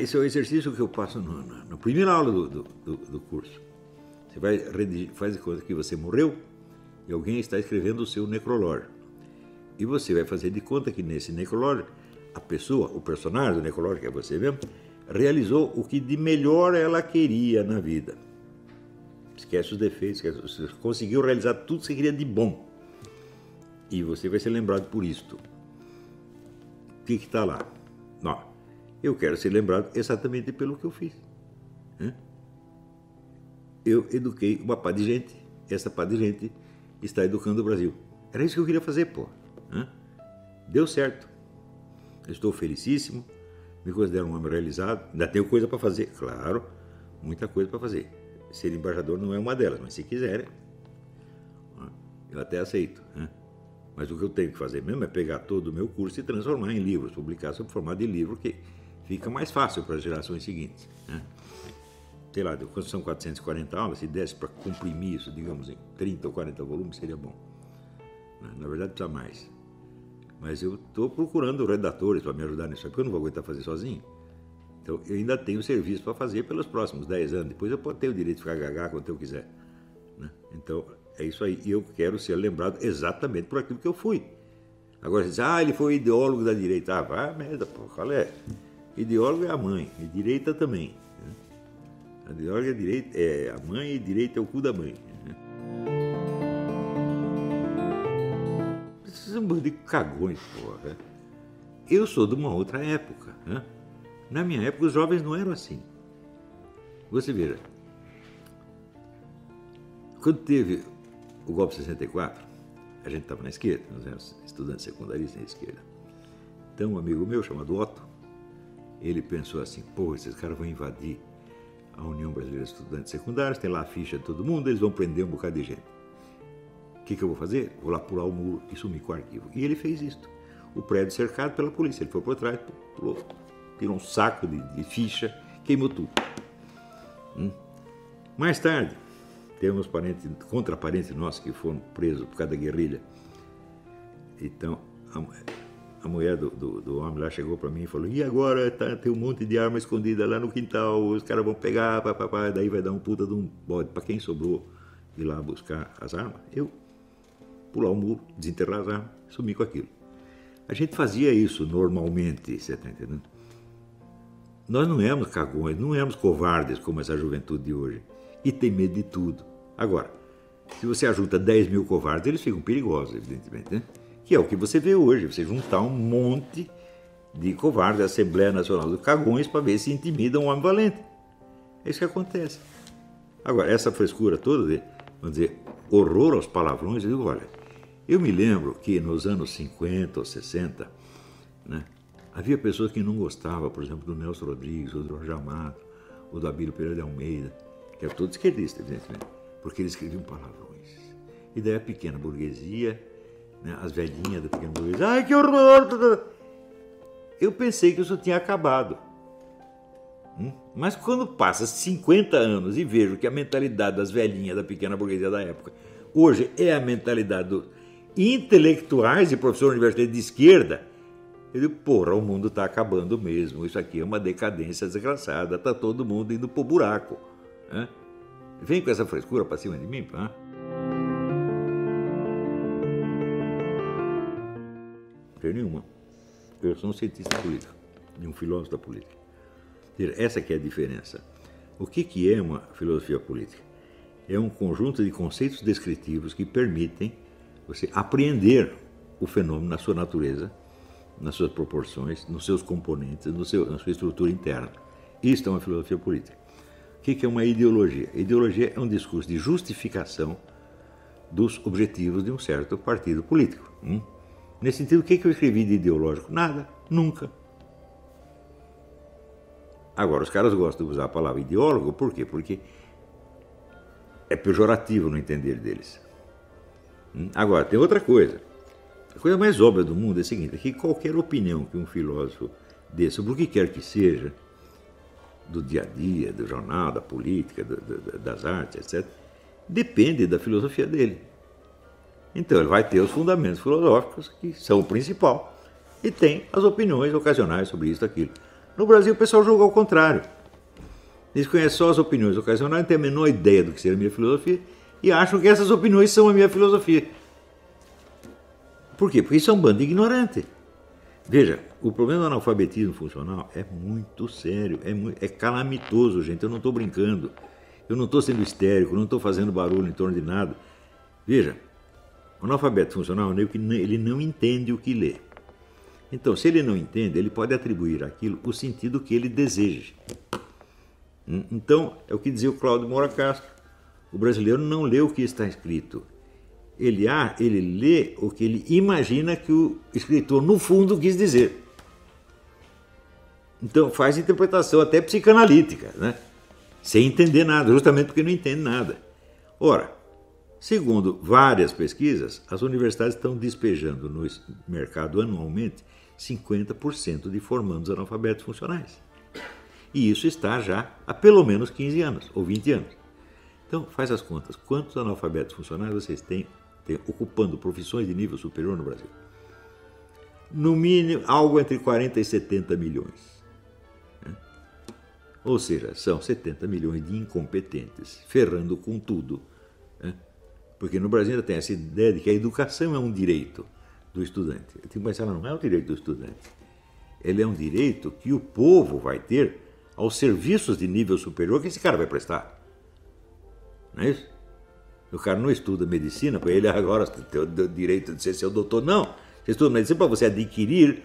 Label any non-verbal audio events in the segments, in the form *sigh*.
Esse é o exercício que eu passo no, no, na primeira aula do, do, do, curso. Você vai redigir, faz conta que você morreu e alguém está escrevendo o seu necrológio. E você vai fazer de conta que nesse necrológio, a pessoa, o personagem do necrológio, que é você mesmo, realizou o que de melhor ela queria na vida. Esquece os defeitos, esquece, você conseguiu realizar tudo que você queria de bom. E você vai ser lembrado por isto. O que está lá? Não, eu quero ser lembrado exatamente pelo que eu fiz. Né? Eu eduquei uma pá de gente, essa pá de gente está educando o Brasil. Era isso que eu queria fazer, pô. Né? Deu certo. estou felicíssimo, me considero um homem realizado. Ainda tenho coisa para fazer, claro, muita coisa para fazer. Ser embaixador não é uma delas, mas se quiserem, eu até aceito. Né? Mas o que eu tenho que fazer mesmo é pegar todo o meu curso e transformar em livros, publicar sob formato de livro, que fica mais fácil para as gerações seguintes. Né? Sei lá, são 440 aulas, se desse para comprimir isso, digamos, em 30 ou 40 volumes, seria bom. Né? Na verdade, precisa mais. Mas eu estou procurando redatores para me ajudar nisso, porque eu não vou aguentar fazer sozinho. Então, eu ainda tenho serviço para fazer pelos próximos 10 anos. Depois eu tenho o direito de ficar gaga quando eu quiser. Né? Então, é isso aí. E eu quero ser lembrado exatamente por aquilo que eu fui. Agora você diz, ah, ele foi ideólogo da direita. Ah, vai merda, pô, qual é? Ideólogo é a mãe, e direita também. Né? A ideóloga é direita, é a mãe e direita é o cu da mãe. Né? Vocês são um bando de cagões, porra. Eu sou de uma outra época. Né? Na minha época, os jovens não eram assim. Você veja, quando teve o golpe de 64, a gente estava na esquerda, nós éramos estudantes secundaristas na esquerda. Então, um amigo meu chamado Otto, ele pensou assim: pô, esses caras vão invadir a União Brasileira de Estudantes Secundários, tem lá a ficha de todo mundo, eles vão prender um bocado de gente. O que, que eu vou fazer? Vou lá pular o muro e sumir com o arquivo. E ele fez isso. O prédio cercado pela polícia. Ele foi por trás, pulou, tirou um saco de, de ficha, queimou tudo. Hum. Mais tarde, temos parentes, contraparentes nossos que foram presos por causa da guerrilha. Então, a, mulher do, do, do, homem lá chegou para mim e falou: E agora tá, tem um monte de arma escondida lá no quintal, os caras vão pegar, pá, pá, pá, daí vai dar um puta de um bode. Para quem sobrou ir lá buscar as armas, eu pular o muro, desenterrar as armas, sumir com aquilo. A gente fazia isso normalmente, você está entendendo? Nós não éramos cagões, não éramos covardes como essa juventude de hoje. E tem medo de tudo. Agora, se você ajunta 10 mil covardes, eles ficam perigosos, evidentemente, né? Que é o que você vê hoje, você juntar um monte de covardes da Assembleia Nacional dos Cagões para ver se intimidam um homem valente. É isso que acontece. Agora, essa frescura toda de, vamos dizer, horror aos palavrões, eu digo, olha, eu me lembro que nos anos 50 ou 60, né, Havia pessoas que não gostavam, por exemplo, do Nelson Rodrigues, ou do Jorge Amado, ou do Abílio Pereira de Almeida, que era todo esquerdista, evidentemente, porque eles escreviam palavrões. E daí a pequena burguesia, né, as velhinhas da pequena burguesia, ai que horror! Eu pensei que isso tinha acabado. Hum? Mas quando passa 50 anos e vejo que a mentalidade das velhinhas da pequena burguesia da época hoje é a mentalidade dos intelectuais e professores universitários de esquerda, eu digo, porra, o mundo está acabando mesmo. Isso aqui é uma decadência desgraçada. Está todo mundo indo pro buraco. Né? Vem com essa frescura para cima de mim, pá. Não nenhuma. Eu sou um cientista político e um filósofo da política. Essa que é a diferença. O que, que é uma filosofia política? É um conjunto de conceitos descritivos que permitem você apreender o fenômeno na sua natureza nas suas proporções, nos seus componentes, no seu, na sua estrutura interna. Isto é uma filosofia política. O que é uma ideologia? Ideologia é um discurso de justificação dos objetivos de um certo partido político. Hum? Nesse sentido, o que eu escrevi de ideológico? Nada, nunca. Agora, os caras gostam de usar a palavra ideólogo, por quê? Porque é pejorativo no entender deles. Hum? Agora, tem outra coisa. A coisa mais óbvia do mundo é a seguinte: é que qualquer opinião que um filósofo dê sobre o que quer que seja, do dia a dia, do jornal, da política, do, do, das artes, etc., depende da filosofia dele. Então ele vai ter os fundamentos filosóficos, que são o principal, e tem as opiniões ocasionais sobre isso e aquilo. No Brasil o pessoal julga ao contrário. Eles conhecem só as opiniões ocasionais, não têm a menor ideia do que seria a minha filosofia e acham que essas opiniões são a minha filosofia. Por quê? Porque isso é um bando ignorante. Veja, o problema do analfabetismo funcional é muito sério, é, muito, é calamitoso, gente. Eu não estou brincando. Eu não estou sendo histérico, não estou fazendo barulho em torno de nada. Veja, o analfabeto funcional é que ele não entende o que lê. Então, se ele não entende, ele pode atribuir aquilo o sentido que ele deseja. Hum, então, é o que dizia o Cláudio Moura Castro. O brasileiro não lê o que está escrito. Ele, ah, ele lê o que ele imagina que o escritor, no fundo, quis dizer. Então, faz interpretação até psicanalítica, né? sem entender nada, justamente porque não entende nada. Ora, segundo várias pesquisas, as universidades estão despejando no mercado anualmente 50% de formandos analfabetos funcionais. E isso está já há pelo menos 15 anos, ou 20 anos. Então, faz as contas. Quantos analfabetos funcionais vocês têm, têm ocupando profissões de nível superior no Brasil? No mínimo, algo entre 40 e 70 milhões. Né? Ou seja, são 70 milhões de incompetentes, ferrando com tudo. Né? Porque no Brasil ainda tem essa ideia de que a educação é um direito do estudante. Mas ela não é um direito do estudante. Ele é um direito que o povo vai ter aos serviços de nível superior que esse cara vai prestar. Não é isso? O cara não estuda medicina, para ele agora tem o direito de ser seu doutor. Não. Você estuda medicina para você adquirir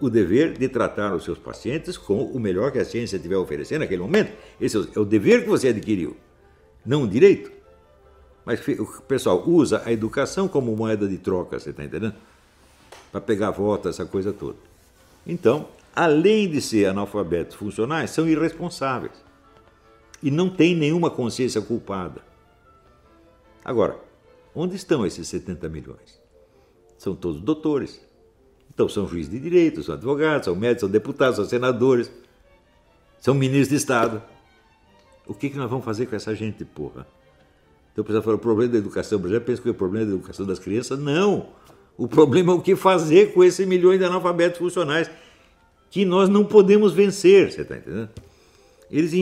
o dever de tratar os seus pacientes com o melhor que a ciência tiver a oferecer naquele momento. Esse é o dever que você adquiriu, não o direito. Mas o pessoal usa a educação como moeda de troca, você está entendendo? Para pegar voto, essa coisa toda. Então, além de ser analfabetos funcionais, são irresponsáveis e não têm nenhuma consciência culpada. Agora, onde estão esses 70 milhões? São todos doutores. Então, são juízes de direito, são advogados, são médicos, são deputados, são senadores, são ministros de Estado. O que, que nós vamos fazer com essa gente, porra? Então, o pessoal fala, o problema da educação brasileira, pensa que é o problema da educação das crianças. Não! O problema é o que fazer com esses milhões de analfabetos funcionais que nós não podemos vencer, você está entendendo? Eles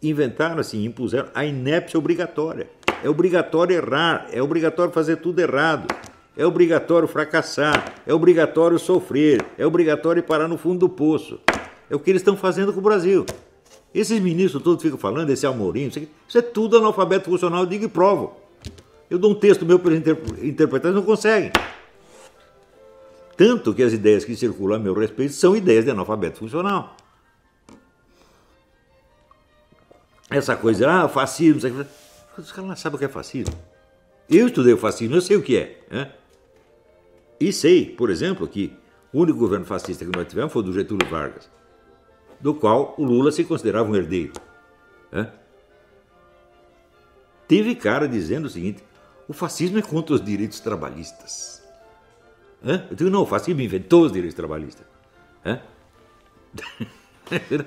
inventaram assim, impuseram a inépcia obrigatória. É obrigatório errar, é obrigatório fazer tudo errado, é obrigatório fracassar, é obrigatório sofrer, é obrigatório parar no fundo do poço. É o que eles estão fazendo com o Brasil. Esses ministros todos ficam falando, esse Amorim, isso é tudo analfabeto funcional, eu digo e provo. Eu dou um texto meu para eles interpretar, eles não conseguem. Tanto que as ideias que circulam a meu respeito são ideias de analfabeto funcional. Essa coisa, ah, fascismo, os caras não sabem o que é fascismo. Eu estudei o fascismo, eu sei o que é. Né? E sei, por exemplo, que o único governo fascista que nós tivemos foi o do Getúlio Vargas, do qual o Lula se considerava um herdeiro. Né? Teve cara dizendo o seguinte: o fascismo é contra os direitos trabalhistas. Hã? Eu digo, não, o fascismo inventou os direitos trabalhistas. Hã? *laughs*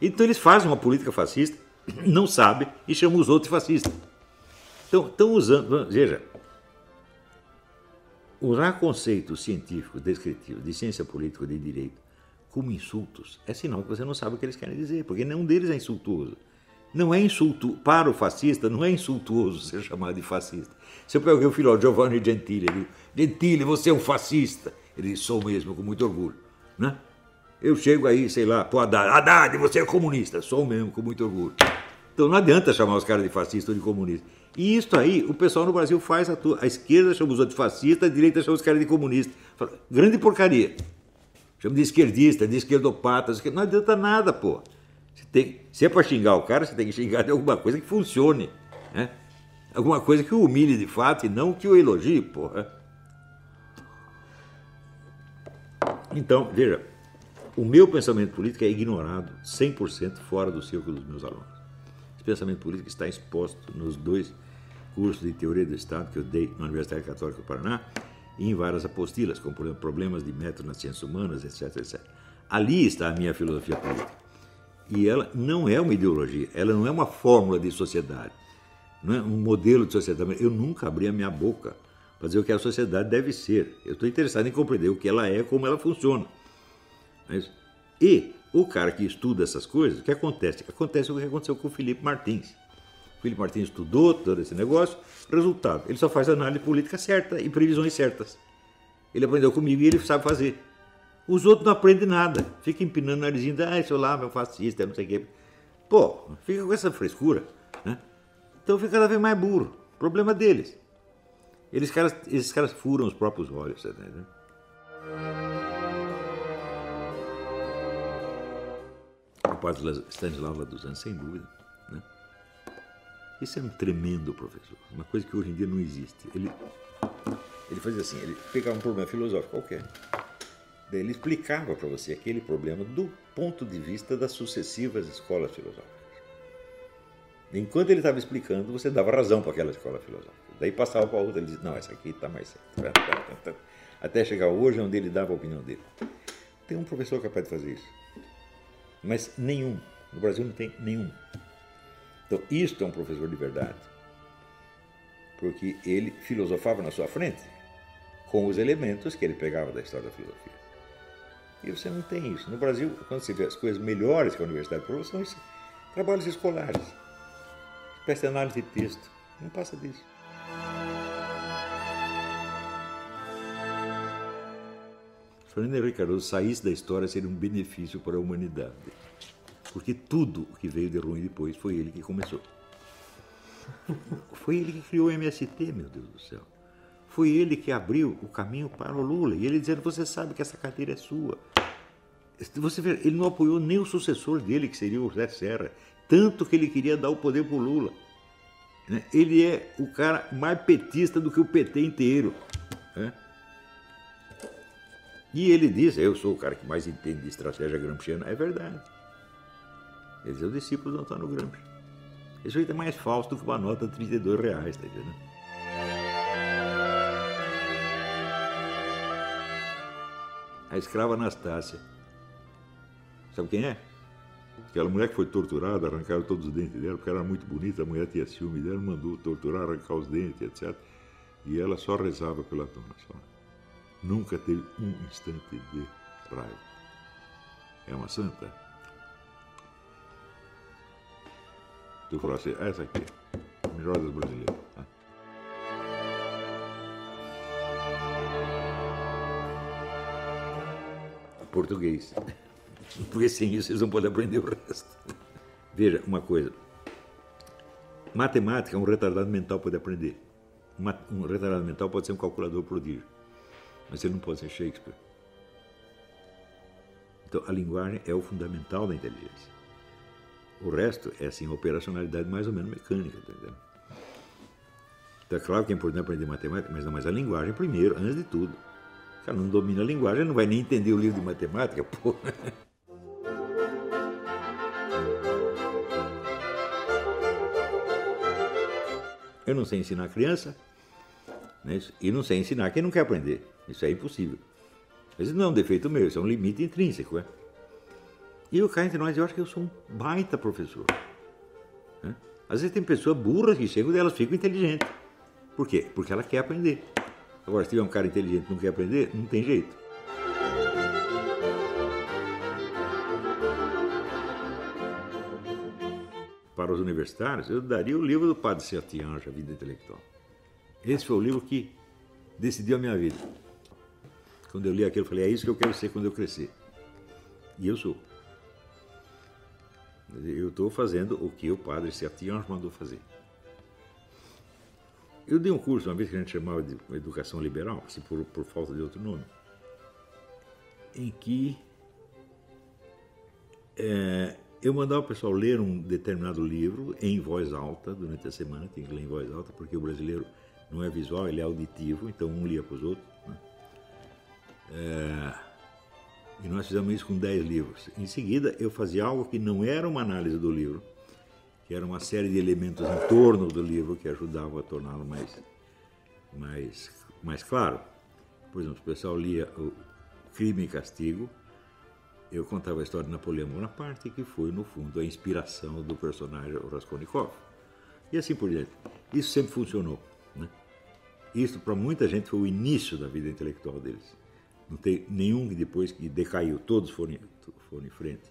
então eles fazem uma política fascista, não sabem e chamam os outros fascistas. Então, estão usando, veja, usar conceitos científicos, descritivos, de ciência política, de direito, como insultos, é sinal que você não sabe o que eles querem dizer, porque nenhum deles é insultuoso. Não é insulto para o fascista, não é insultuoso ser chamado de fascista. Se eu peguei o filho Giovanni Gentili, ele Gentili, você é um fascista. Ele disse, sou mesmo, com muito orgulho. Né? Eu chego aí, sei lá, pro Haddad, Haddad, você é comunista. Sou mesmo, com muito orgulho. Então não adianta chamar os caras de fascista ou de comunista. E isso aí, o pessoal no Brasil faz a, a esquerda chama os outros de fascista, a direita chama os caras de comunista. Fala, grande porcaria. Chama de esquerdista, de esquerdopata, não adianta nada, pô. Você tem, se é para xingar o cara, você tem que xingar de alguma coisa que funcione. Né? Alguma coisa que o humilhe de fato e não que o elogie, porra. Então, veja, o meu pensamento político é ignorado 100% fora do círculo dos meus alunos. Esse pensamento político está exposto nos dois cursos de teoria do Estado que eu dei na Universidade Católica do Paraná em várias apostilas, como por exemplo problemas de método nas ciências humanas, etc, etc. Ali está a minha filosofia política. E ela não é uma ideologia, ela não é uma fórmula de sociedade, não é um modelo de sociedade. Eu nunca abri a minha boca para dizer o que a sociedade deve ser. Eu estou interessado em compreender o que ela é, como ela funciona. É e o cara que estuda essas coisas, o que acontece? Acontece o que aconteceu com o Felipe Martins. Felipe Martins estudou todo esse negócio, resultado, ele só faz análise política certa e previsões certas. Ele aprendeu comigo e ele sabe fazer. Os outros não aprendem nada, fica empinando o narizinho, ah, seu lá, meu fascista, não sei o quê. Pô, fica com essa frescura, né? Então fica cada vez mais burro. Problema deles. Eles caras, esses caras furam os próprios olhos, tá entendeu? O padre Stanislau Laduzan, sem dúvida. Né? Esse é um tremendo professor, uma coisa que hoje em dia não existe. Ele, ele fazia assim, ele pegava um problema filosófico qualquer, daí ele explicava para você aquele problema do ponto de vista das sucessivas escolas filosóficas. Enquanto ele estava explicando, você dava razão para aquela escola filosófica. Daí passava para outra, ele dizia, não, essa aqui está mais certa. *laughs* Até chegar hoje onde ele dava a opinião dele. Tem um professor capaz de fazer isso. Mas nenhum. No Brasil não tem nenhum. Então, isto é um professor de verdade. Porque ele filosofava na sua frente com os elementos que ele pegava da história da filosofia. E você não tem isso. No Brasil, quando você vê as coisas melhores que a universidade prova, são trabalhos escolares, espécie de análise de texto. Não passa disso. Fernando Henrique Cardoso saísse da história seria um benefício para a humanidade. Porque tudo o que veio de ruim depois foi ele que começou. Foi ele que criou o MST, meu Deus do céu. Foi ele que abriu o caminho para o Lula. E ele dizendo: Você sabe que essa cadeira é sua. Você vê, ele não apoiou nem o sucessor dele, que seria o José Serra. Tanto que ele queria dar o poder para o Lula. Né? Ele é o cara mais petista do que o PT inteiro. Né? E ele diz, eu sou o cara que mais entende de estratégia gramsciana. É verdade. Ele diz, é o discípulo do Antônio Gramsci. Isso aí é mais falso do que uma nota de 32 reais, tá? A escrava Anastácia. Sabe quem é? Aquela mulher que foi torturada, arrancaram todos os dentes dela, porque ela era muito bonita, a mulher tinha ciúme dela, mandou torturar, arrancar os dentes, etc. E ela só rezava pela dona, só nunca teve um instante de raiva. É uma santa. Tu falou assim, essa aqui, a melhor das brasileiras. Tá? Português. *laughs* Porque sem isso eles não podem aprender o resto. Veja, uma coisa. Matemática, um retardado mental pode aprender. Um retardado mental pode ser um calculador prodígio mas ele não pode ser Shakespeare. Então, a linguagem é o fundamental da inteligência. O resto é, assim, operacionalidade mais ou menos mecânica, tá entendendo? Então, é claro que é importante aprender matemática, mas não, mas a linguagem primeiro, antes de tudo. O cara não domina a linguagem, não vai nem entender o livro de matemática, pô. Eu não sei ensinar criança, né? e não sei ensinar quem não quer aprender. Isso é impossível. Mas não é um defeito meu, isso é um limite intrínseco. É? E eu cá entre nós, eu acho que eu sou um baita professor. Né? Às vezes tem pessoas burras que chegam e elas ficam inteligentes. Por quê? Porque ela quer aprender. Agora, se tiver um cara inteligente e não quer aprender, não tem jeito. Para os universitários, eu daria o livro do Padre Sertiange, A Vida Intelectual. Esse foi o livro que decidiu a minha vida. Quando eu li aquilo, eu falei: é isso que eu quero ser quando eu crescer. E eu sou. Eu estou fazendo o que o padre Sertian mandou fazer. Eu dei um curso uma vez que a gente chamava de educação liberal, assim, por, por falta de outro nome, em que é, eu mandava o pessoal ler um determinado livro em voz alta durante a semana, tem que ler em voz alta, porque o brasileiro não é visual, ele é auditivo, então um lia para os outros. É, e nós fizemos isso com 10 livros. Em seguida, eu fazia algo que não era uma análise do livro, que era uma série de elementos em torno do livro que ajudavam a torná-lo mais, mais, mais claro. Por exemplo, o pessoal lia o Crime e Castigo, eu contava a história de Napoleão Bonaparte, que foi, no fundo, a inspiração do personagem Raskolnikov. E assim por diante. Isso sempre funcionou. Né? Isso, para muita gente, foi o início da vida intelectual deles. Não tem nenhum que depois que decaiu, todos foram, foram em frente.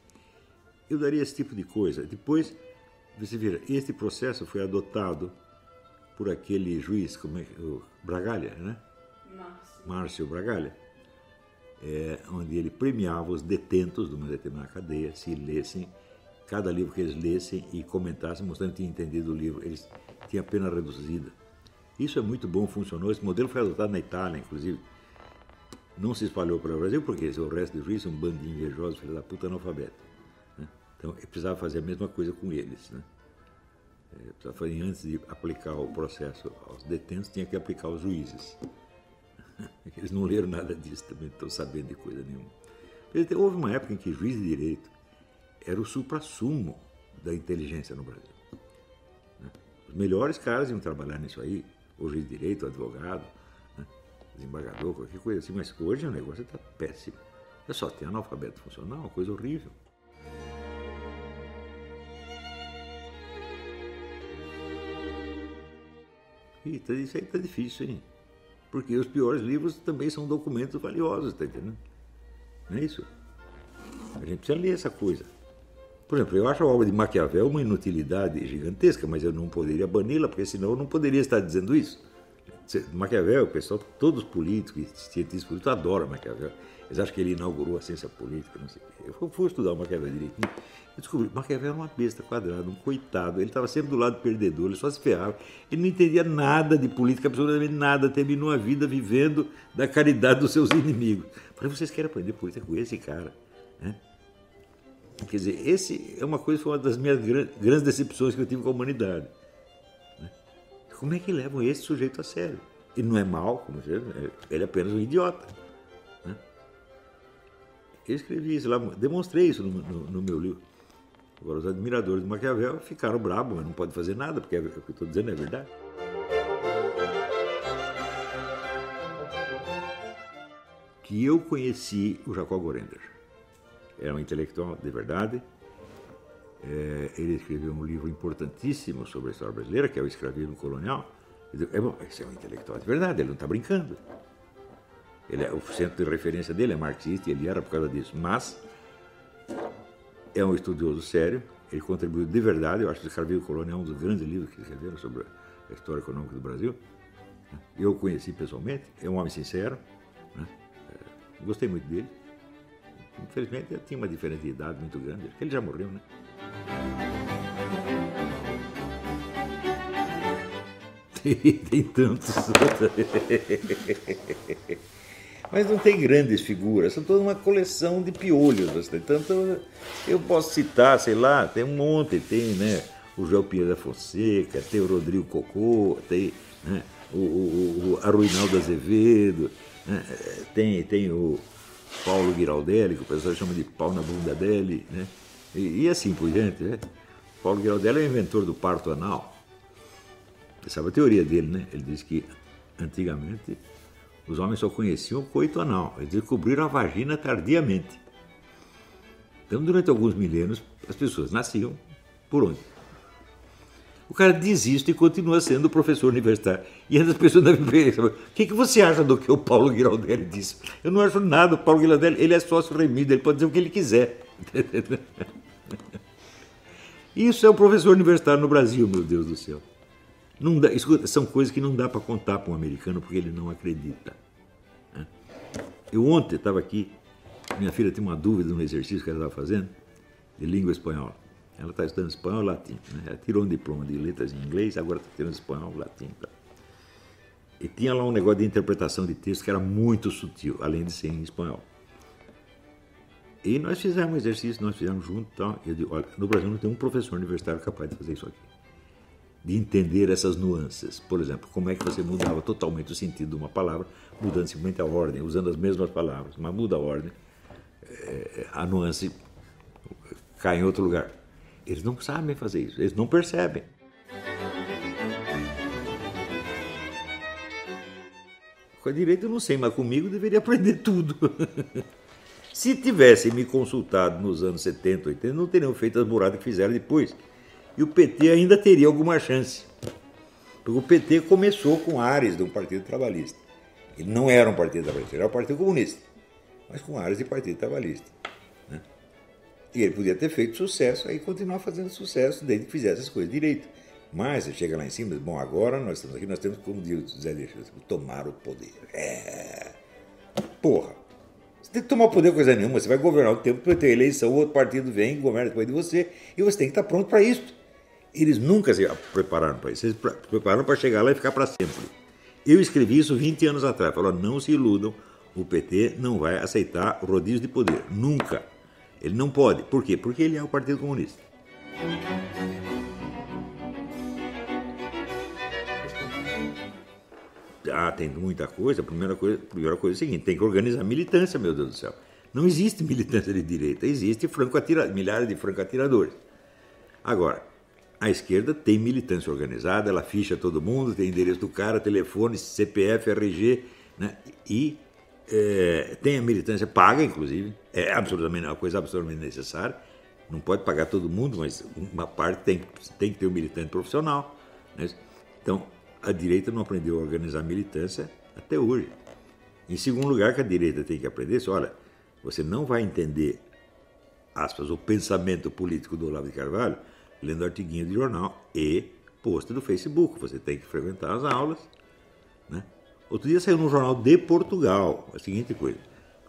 eu daria esse tipo de coisa. Depois, você vira, este processo foi adotado por aquele juiz, como é, o Bragalha, né? Márcio, Márcio Bragalha, é, onde ele premiava os detentos de uma determinada cadeia se lessem cada livro que eles lessem e comentassem, mostrando que tinham entendido o livro, eles tinham a pena reduzida. Isso é muito bom, funcionou. Esse modelo foi adotado na Itália, inclusive. Não se espalhou para o Brasil, porque o resto do juiz é um bando de invejosos, filho da puta analfabeto. Né? Então, precisava fazer a mesma coisa com eles. Né? É, precisava fazer, antes de aplicar o processo aos detentos, tinha que aplicar aos juízes. *laughs* Eles não leram nada disso também, não estão sabendo de coisa nenhuma. Houve uma época em que juiz de direito era o supra-sumo da inteligência no Brasil. Né? Os melhores caras iam trabalhar nisso aí, o juiz de direito, o advogado? Desembargador, qualquer coisa assim, mas hoje o negócio está péssimo. É só ter analfabeto funcional, uma coisa horrível. E tá, isso aí está difícil, hein? Porque os piores livros também são documentos valiosos, tá entendendo? Não é isso? A gente precisa ler essa coisa. Por exemplo, eu acho a obra de Maquiavel uma inutilidade gigantesca, mas eu não poderia bani-la, porque senão eu não poderia estar dizendo isso. Maquiavel, o pessoal, todos os políticos, cientistas políticos adoram Maquiavel. Eles acham que ele inaugurou a ciência política, não sei o quê. Eu fui estudar o Maquiavel direitinho. Eu descobri que Maquiavel era uma besta quadrada, um coitado. Ele estava sempre do lado perdedor, ele só se ferrava. Ele não entendia nada de política, absolutamente nada. Terminou a vida vivendo da caridade dos seus inimigos. Falei, vocês querem aprender política com esse cara? Né? Quer dizer, esse é uma coisa, foi uma das minhas grandes decepções que eu tive com a humanidade. Como é que levam esse sujeito a sério? Ele não é mal, como você, ele é apenas um idiota. Né? Eu escrevi isso lá, demonstrei isso no, no, no meu livro. Agora, os admiradores do Maquiavel ficaram bravos, mas não pode fazer nada, porque é, o que eu estou dizendo é verdade. Que eu conheci o Jacob Gorender era um intelectual de verdade. É, ele escreveu um livro importantíssimo sobre a história brasileira, que é o Escravismo Colonial. É bom, esse é um intelectual de verdade, ele não está brincando. Ele é, o centro de referência dele é marxista e ele era por causa disso. Mas é um estudioso sério, ele contribuiu de verdade. Eu acho que o Escravismo Colonial é um dos grandes livros que escreveram sobre a história econômica do Brasil. Eu o conheci pessoalmente, é um homem sincero, né? é, gostei muito dele. Infelizmente ele tinha uma diferença de idade muito grande, ele já morreu, né? *laughs* Tem, tantos. *laughs* Mas não tem grandes figuras, são toda uma coleção de piolhos. Tanto eu posso citar, sei lá, tem um monte, tem né, o João Pinheiro da Fonseca, tem o Rodrigo Cocô, tem né, o, o, o Arruinaldo Azevedo, né, tem, tem o, Paulo Giraldelli, que o pessoal chama de pau na bunda dele, né? E, e assim por diante, né? Paulo Giraldelli é o inventor do parto anal. Você sabe a teoria dele, né? Ele diz que antigamente os homens só conheciam o coito anal, eles descobriram a vagina tardiamente. Então, durante alguns milênios, as pessoas nasciam por onde? O cara desiste e continua sendo professor universitário. E as pessoas devem pensar, o que, que você acha do que o Paulo Giraldelli disse? Eu não acho nada, o Paulo Giraldelli, ele é sócio remido, ele pode dizer o que ele quiser. *laughs* Isso é o professor universitário no Brasil, meu Deus do céu. Não dá, escuta, são coisas que não dá para contar para um americano porque ele não acredita. Né? Eu ontem estava aqui, minha filha tinha uma dúvida no exercício que ela estava fazendo, de língua espanhola. Ela está estudando espanhol e latim. Né? Ela tirou um diploma de letras em inglês, agora está tirando espanhol e latim. Tá? E tinha lá um negócio de interpretação de texto que era muito sutil, além de ser em espanhol. E nós fizemos um exercício, nós fizemos junto. Então, eu digo, olha, no Brasil não tem um professor universitário capaz de fazer isso aqui. De entender essas nuances. Por exemplo, como é que você mudava totalmente o sentido de uma palavra, mudando simplesmente a ordem, usando as mesmas palavras, mas muda a ordem, é, a nuance cai em outro lugar. Eles não sabem fazer isso, eles não percebem. Com a direita eu não sei, mas comigo deveria aprender tudo. *laughs* Se tivessem me consultado nos anos 70, 80, não teriam feito as buradas que fizeram depois. E o PT ainda teria alguma chance. Porque o PT começou com áreas de um partido trabalhista. Ele não era um partido trabalhista, ele era um partido comunista, mas com áreas de partido trabalhista. E ele podia ter feito sucesso aí continuar fazendo sucesso desde que fizesse as coisas direito. Mas você chega lá em cima e diz, bom, agora nós estamos aqui, nós temos, como diz o Zé Alexandre, tomar o poder. É. Porra. Você tem que tomar o poder coisa nenhuma, você vai governar o tempo, vai ter eleição, o outro partido vem, governa depois de você, e você tem que estar pronto para isso. Eles nunca se prepararam para isso, eles prepararam para chegar lá e ficar para sempre. Eu escrevi isso 20 anos atrás, falou, não se iludam, o PT não vai aceitar rodízio de poder, nunca. Ele não pode. Por quê? Porque ele é o Partido Comunista. Ah, tem muita coisa. A primeira coisa, a primeira coisa é a seguinte: tem que organizar militância, meu Deus do céu. Não existe *laughs* militância de direita, existe franco milhares de franco-atiradores. Agora, a esquerda tem militância organizada, ela ficha todo mundo, tem endereço do cara, telefone, CPF, RG, né? e é, tem a militância paga, inclusive, é absolutamente uma coisa absolutamente necessária. Não pode pagar todo mundo, mas uma parte tem, tem que ter um militante profissional. Né? Então, a direita não aprendeu a organizar militância até hoje. Em segundo lugar, que a direita tem que aprender, se, olha, você não vai entender, aspas, o pensamento político do Olavo de Carvalho lendo artiguinho de jornal e post do Facebook. Você tem que frequentar as aulas. Outro dia saiu no jornal de Portugal a seguinte coisa.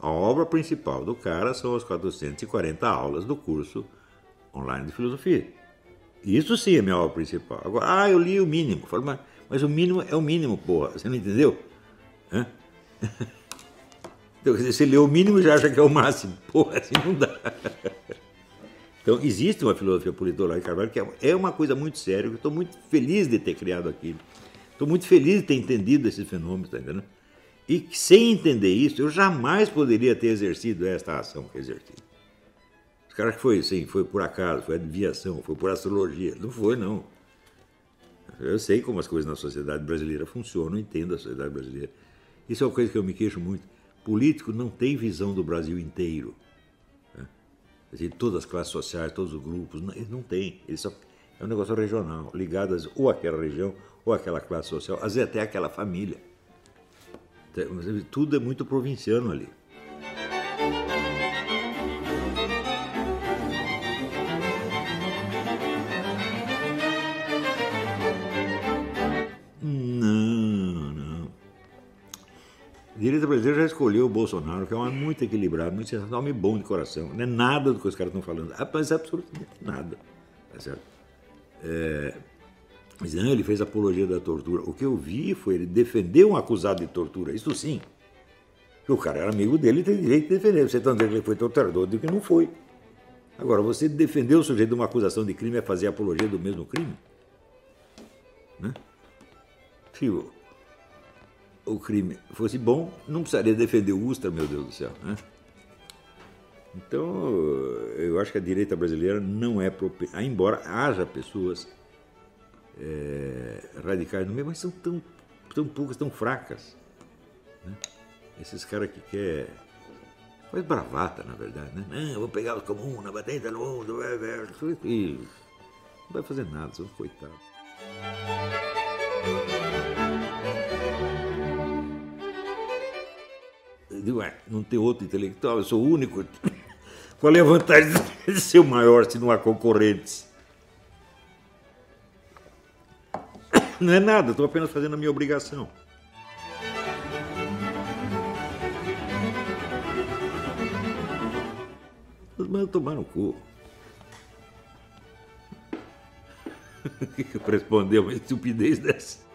A obra principal do cara são as 440 aulas do curso online de filosofia. Isso sim é minha obra principal. Agora, ah, eu li o mínimo. Falo, mas mas o mínimo é o mínimo, porra. Você não entendeu? Hã? *laughs* Então, você lê o mínimo já acha que é o máximo. Porra, assim não dá. *laughs* Então, existe uma filosofia Carvalho que é, é uma coisa muito séria. Eu estou muito feliz de ter criado aquilo. Estou muito feliz de ter entendido esses fenômenos, tá entendendo? E sem entender isso, eu jamais poderia ter exercido esta ação que exerci. Os caras que foi assim, foi por acaso, foi adivinhação, foi por astrologia. Não foi, não. Eu sei como as coisas na sociedade brasileira funcionam, entendo a sociedade brasileira. Isso é uma coisa que eu me queixo muito. Político não tem visão do Brasil inteiro. Né? Todas as classes sociais, todos os grupos, não, não tem. Ele só, é um negócio regional, ligado ou àquela região, ou àquela classe social, às vezes até àquela família. Tudo é muito provinciano ali. A direita brasileira já escolheu o Bolsonaro, que é um homem muito equilibrado, muito sensacional, um homem bom de coração. Não é nada do que os caras estão falando, mas absolutamente nada. Tá certo? É, não, ele fez apologia da tortura. O que eu vi foi ele defender um acusado de tortura, isso sim. o cara era amigo dele e tem direito de defender. Você está dizendo que ele foi torturador, de que não foi. Agora, você defender o sujeito de uma acusação de crime é fazer apologia do mesmo crime? Né? Filho, o crime fosse bom, não precisaria defender o Ustra, meu Deus do céu. Né? Então, eu acho que a direita brasileira não é propensa, embora haja pessoas é, radicais no meio, mas são tão, tão poucas, tão fracas. Né? Esses caras que querem. Faz bravata, na verdade, né? Não, eu vou pegar os comuns, bater todo mundo, e não vai fazer nada, são coitados. Digo, ué, não tem outro intelectual, eu sou o único. Qual é a vantagem *laughs* de ser o maior se não há concorrentes? Não é nada, estou apenas fazendo a minha obrigação. Mas tomar no cu. *laughs* O que, que eu responder uma estupidez dessa?